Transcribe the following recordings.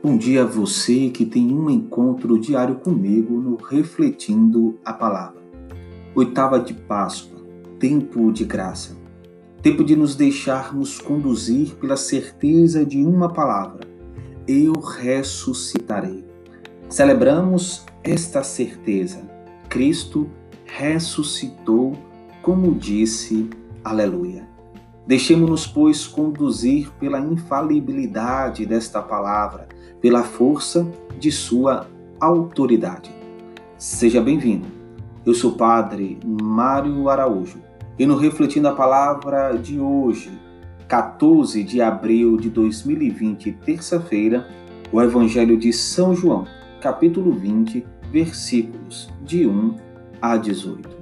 Bom dia a você que tem um encontro diário comigo no Refletindo a Palavra. Oitava de Páscoa, tempo de graça, tempo de nos deixarmos conduzir pela certeza de uma palavra: Eu ressuscitarei. Celebramos esta certeza. Cristo ressuscitou, como disse, Aleluia. Deixemos-nos, pois, conduzir pela infalibilidade desta palavra, pela força de sua autoridade. Seja bem-vindo. Eu sou o Padre Mário Araújo e no Refletindo a Palavra de hoje, 14 de abril de 2020, terça-feira, o Evangelho de São João, capítulo 20, versículos de 1 a 18.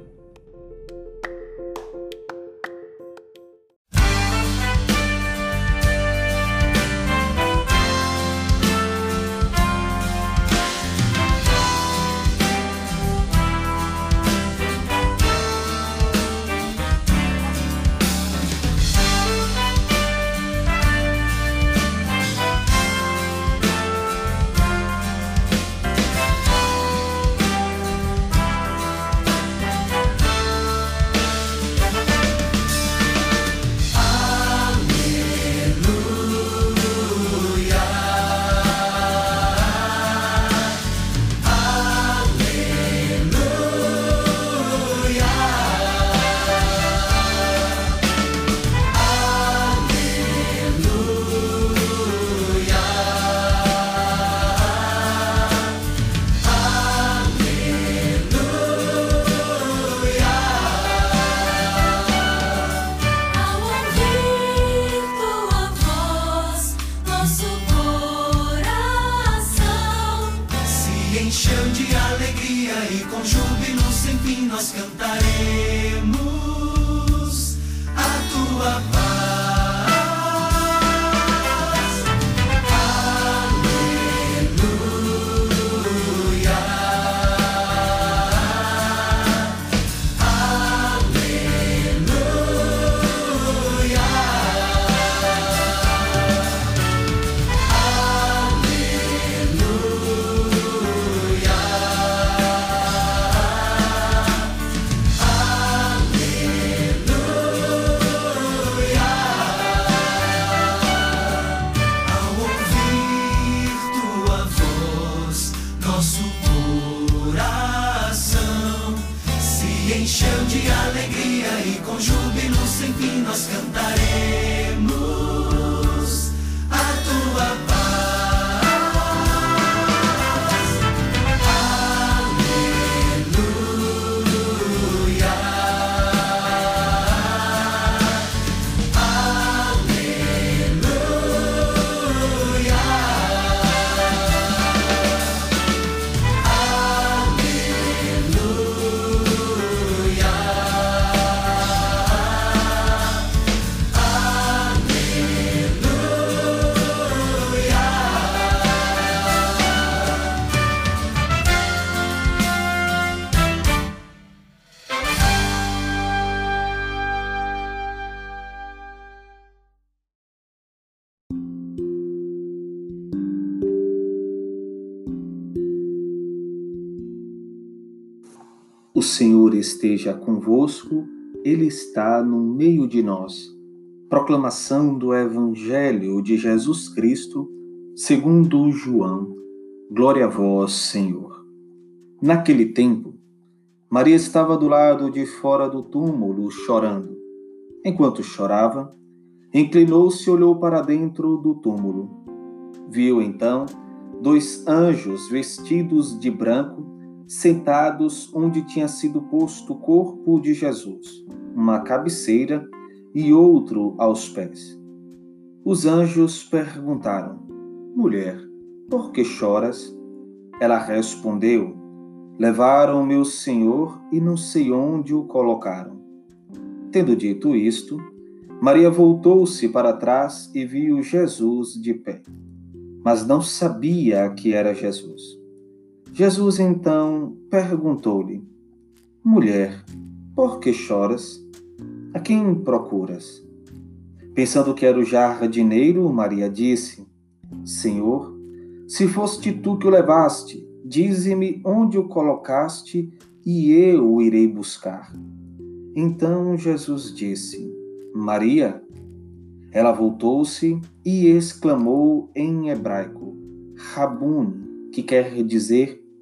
Senhor esteja convosco, Ele está no meio de nós. Proclamação do Evangelho de Jesus Cristo, segundo João. Glória a vós, Senhor. Naquele tempo, Maria estava do lado de fora do túmulo, chorando. Enquanto chorava, inclinou-se e olhou para dentro do túmulo. Viu então dois anjos vestidos de branco sentados onde tinha sido posto o corpo de Jesus, uma cabeceira e outro aos pés. Os anjos perguntaram: Mulher, por que choras? Ela respondeu: Levaram meu senhor e não sei onde o colocaram. Tendo dito isto, Maria voltou-se para trás e viu Jesus de pé, mas não sabia que era Jesus. Jesus então perguntou-lhe: Mulher, por que choras? A quem procuras? Pensando que era o jardineiro, Maria disse: Senhor, Se foste tu que o levaste, dize-me onde o colocaste e eu o irei buscar. Então Jesus disse: Maria. Ela voltou-se e exclamou em hebraico: Rabuni, que quer dizer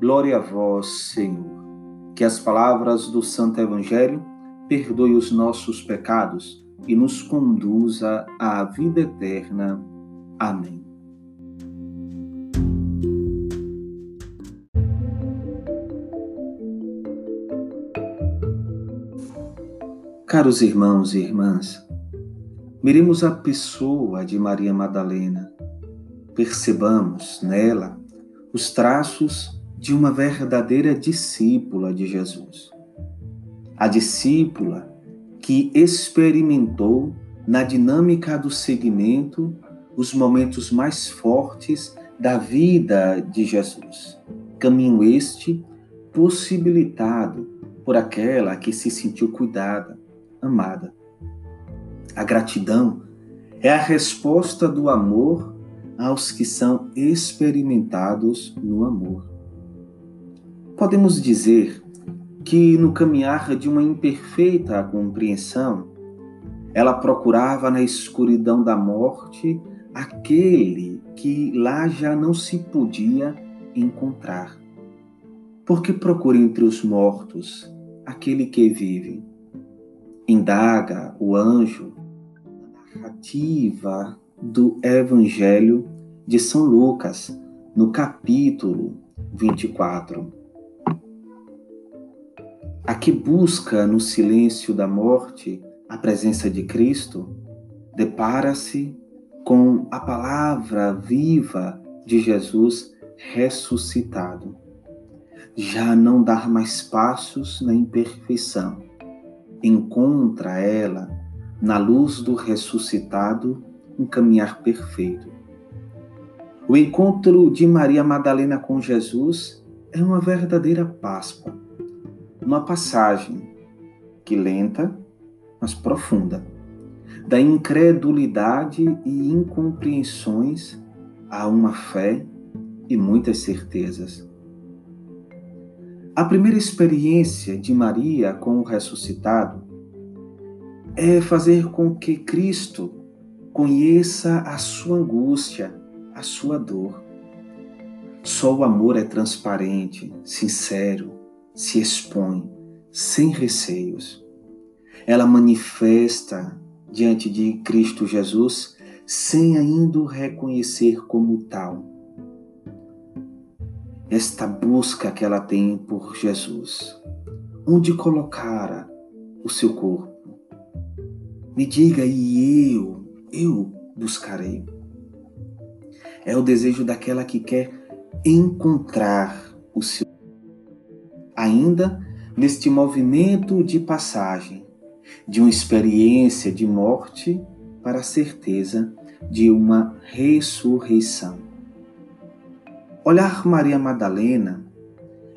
glória a vós, Senhor. Que as palavras do Santo Evangelho perdoe os nossos pecados e nos conduza à vida eterna. Amém. Caros irmãos e irmãs, miremos a pessoa de Maria Madalena, percebamos nela os traços de uma verdadeira discípula de Jesus. A discípula que experimentou na dinâmica do segmento os momentos mais fortes da vida de Jesus. Caminho este possibilitado por aquela que se sentiu cuidada, amada. A gratidão é a resposta do amor aos que são experimentados no amor. Podemos dizer que no caminhar de uma imperfeita compreensão, ela procurava na escuridão da morte aquele que lá já não se podia encontrar. Porque procura entre os mortos aquele que vive. Indaga o anjo na narrativa do Evangelho de São Lucas, no capítulo 24 a que busca no silêncio da morte a presença de Cristo, depara-se com a palavra viva de Jesus ressuscitado. Já não dar mais passos na imperfeição, encontra ela, na luz do ressuscitado, um caminhar perfeito. O encontro de Maria Madalena com Jesus é uma verdadeira Páscoa uma passagem que lenta, mas profunda, da incredulidade e incompreensões a uma fé e muitas certezas. A primeira experiência de Maria com o ressuscitado é fazer com que Cristo conheça a sua angústia, a sua dor. Só o amor é transparente, sincero, se expõe sem receios. Ela manifesta diante de Cristo Jesus sem ainda o reconhecer como tal. Esta busca que ela tem por Jesus, onde colocara o seu corpo. Me diga e eu, eu buscarei. É o desejo daquela que quer encontrar o seu ainda neste movimento de passagem de uma experiência de morte para a certeza de uma ressurreição. Olhar Maria Madalena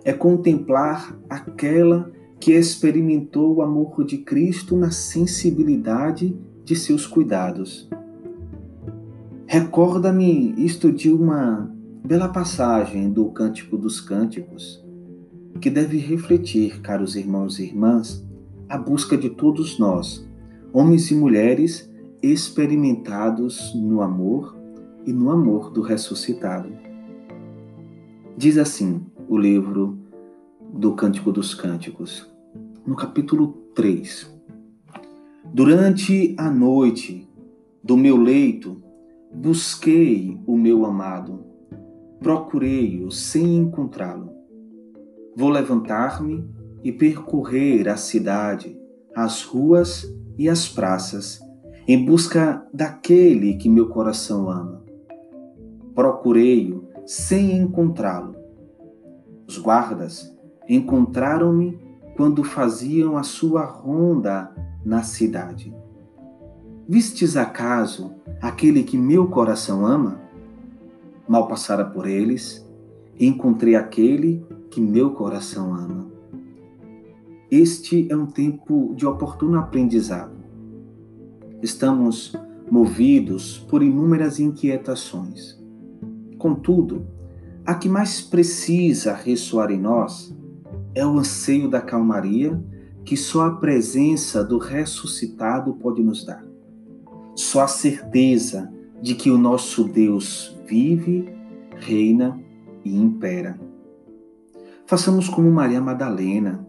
é contemplar aquela que experimentou o amor de Cristo na sensibilidade de seus cuidados. Recorda-me isto de uma bela passagem do Cântico dos Cânticos, que deve refletir, caros irmãos e irmãs, a busca de todos nós, homens e mulheres experimentados no amor e no amor do ressuscitado. Diz assim o livro do Cântico dos Cânticos, no capítulo 3. Durante a noite do meu leito, busquei o meu amado, procurei-o sem encontrá-lo. Vou levantar-me e percorrer a cidade, as ruas e as praças, em busca daquele que meu coração ama. Procurei-o sem encontrá-lo. Os guardas encontraram-me quando faziam a sua ronda na cidade. Vistes acaso aquele que meu coração ama? Mal passara por eles, encontrei aquele que meu coração ama. Este é um tempo de oportuno aprendizado. Estamos movidos por inúmeras inquietações. Contudo, a que mais precisa ressoar em nós é o anseio da calmaria que só a presença do ressuscitado pode nos dar. Só a certeza de que o nosso Deus vive, reina e impera. Façamos como Maria Madalena,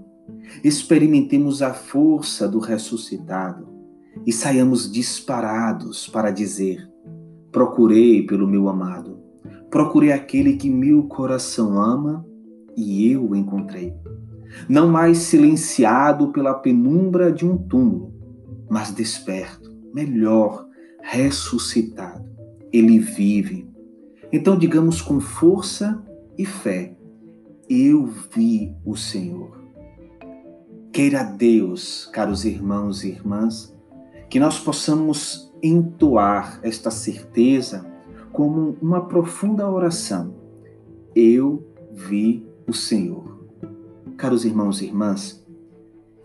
experimentemos a força do ressuscitado e saiamos disparados para dizer: Procurei pelo meu amado, procurei aquele que meu coração ama e eu o encontrei. Não mais silenciado pela penumbra de um túmulo, mas desperto, melhor, ressuscitado. Ele vive. Então digamos com força e fé: Eu vi o Senhor. Queira Deus, caros irmãos e irmãs, que nós possamos entoar esta certeza como uma profunda oração. Eu vi o Senhor. Caros irmãos e irmãs,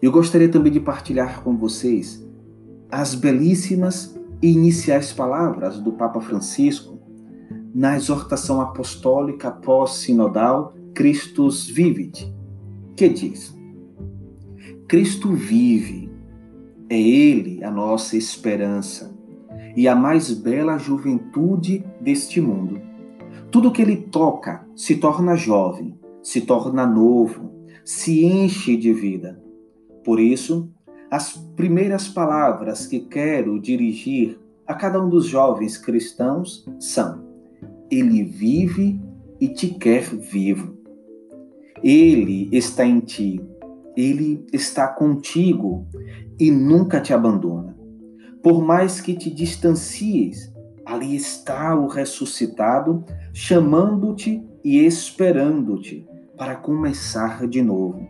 eu gostaria também de partilhar com vocês as belíssimas e iniciais palavras do Papa Francisco na exortação apostólica pós-sinodal Christus Vivit, que diz: Cristo vive é Ele a nossa esperança e a mais bela juventude deste mundo. Tudo que Ele toca se torna jovem, se torna novo, se enche de vida. Por isso, as primeiras palavras que quero dirigir a cada um dos jovens cristãos são: Ele vive e te quer vivo. Ele está em ti, ele está contigo e nunca te abandona. Por mais que te distancies, ali está o ressuscitado, chamando-te e esperando-te para começar de novo.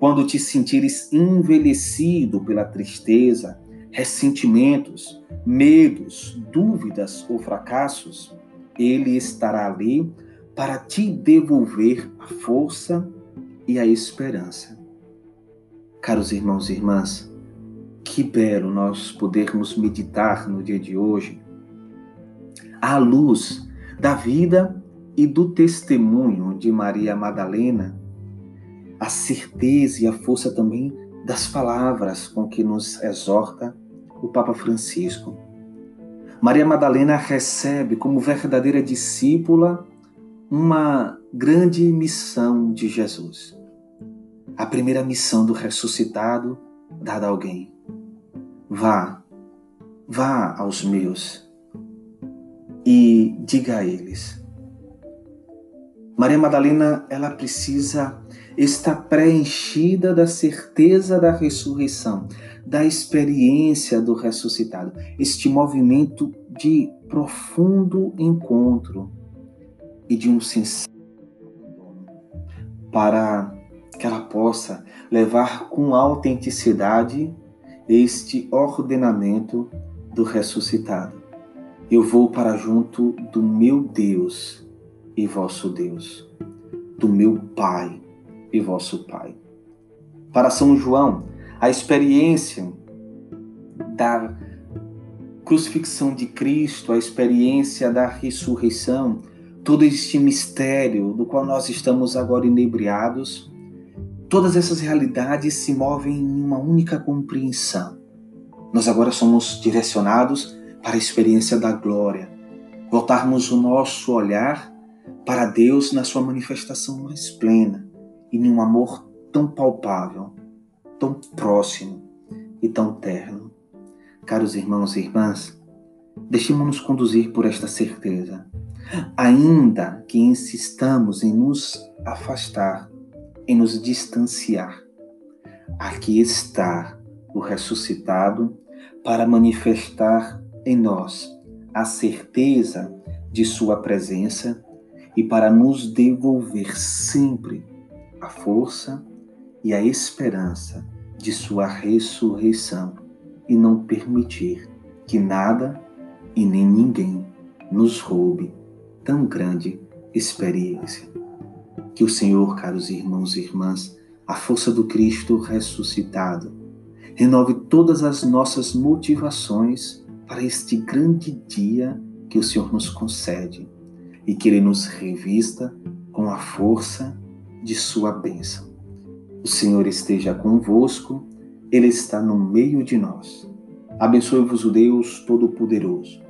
Quando te sentires envelhecido pela tristeza, ressentimentos, medos, dúvidas ou fracassos, ele estará ali para te devolver a força e a esperança. Caros irmãos e irmãs, que belo nós podermos meditar no dia de hoje à luz da vida e do testemunho de Maria Madalena, a certeza e a força também das palavras com que nos exorta o Papa Francisco. Maria Madalena recebe como verdadeira discípula uma grande missão de Jesus a primeira missão do ressuscitado dada a alguém. Vá, vá aos meus e diga a eles. Maria Madalena, ela precisa estar preenchida da certeza da ressurreição, da experiência do ressuscitado, este movimento de profundo encontro e de um sincero para que ela possa levar com autenticidade este ordenamento do ressuscitado. Eu vou para junto do meu Deus e vosso Deus, do meu Pai e vosso Pai. Para São João, a experiência da crucifixão de Cristo, a experiência da ressurreição, todo este mistério do qual nós estamos agora inebriados, Todas essas realidades se movem em uma única compreensão. Nós agora somos direcionados para a experiência da glória, voltarmos o nosso olhar para Deus na sua manifestação mais plena e num amor tão palpável, tão próximo e tão terno. Caros irmãos e irmãs, deixemos-nos conduzir por esta certeza. Ainda que insistamos em nos afastar em nos distanciar. Aqui está o ressuscitado para manifestar em nós a certeza de Sua presença e para nos devolver sempre a força e a esperança de Sua ressurreição e não permitir que nada e nem ninguém nos roube tão grande experiência. Que o Senhor, caros irmãos e irmãs, a força do Cristo ressuscitado, renove todas as nossas motivações para este grande dia que o Senhor nos concede e que Ele nos revista com a força de Sua bênção. O Senhor esteja convosco, Ele está no meio de nós. Abençoe-vos o Deus Todo-Poderoso,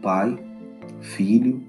Pai, Filho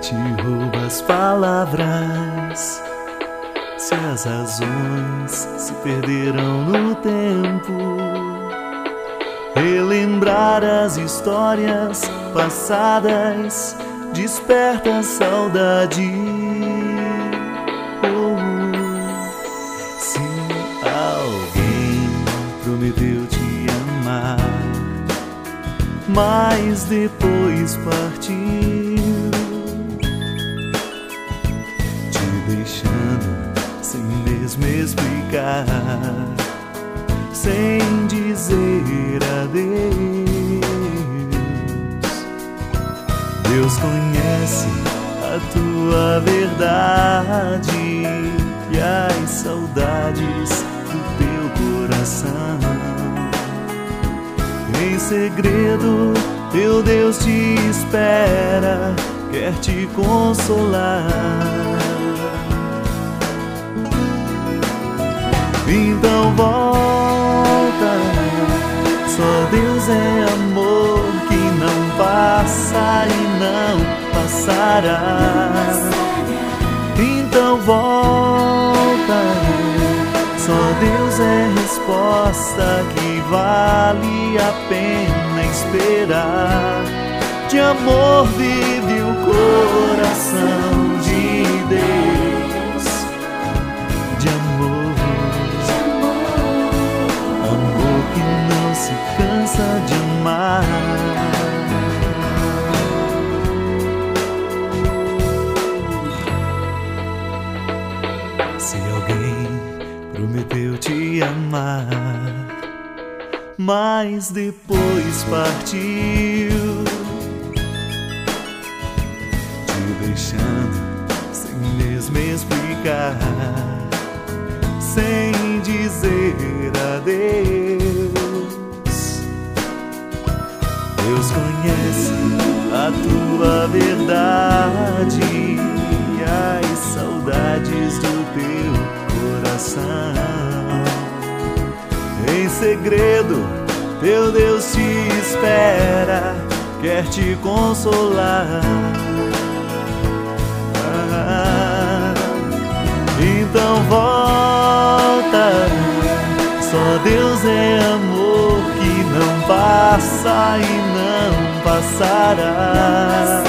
Te rouba as palavras. Se as razões se perderam no tempo, relembrar as histórias passadas desperta a saudade. Oh, se alguém prometeu te amar, mas depois partiu. mesmo explicar, sem dizer adeus. Deus conhece a tua verdade e as saudades do teu coração. Em segredo, teu Deus te espera, quer te consolar. Então volta, só Deus é amor que não passa e não passará. Então volta, só Deus é resposta que vale a pena esperar. De amor vive o coração de amar. Se alguém prometeu te amar, mas depois partiu, te deixando sem mesmo explicar, sem dizer adeus. Tua verdade e as saudades do teu coração. Em segredo, teu Deus te espera, quer te consolar. Ah, então volta, só Deus é amor que não passa e não passará.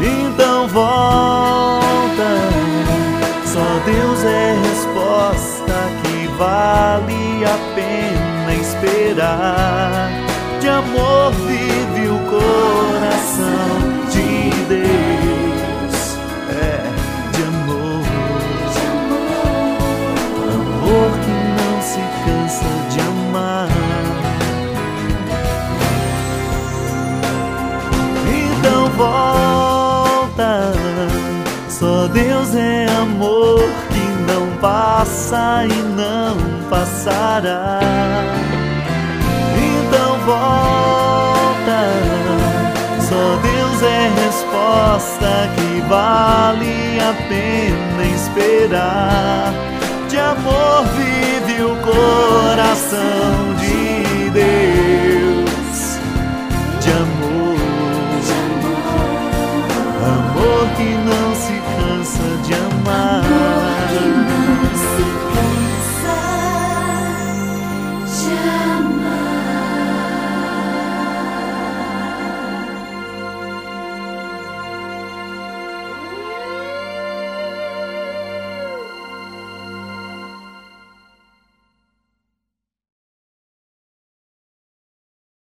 Então volta, só Deus é resposta que vale a pena esperar. De amor vive o coração É amor que não passa e não passará. Então volta, só Deus é resposta que vale a pena esperar. De amor vive o coração de Deus. De amor, amor que não amar.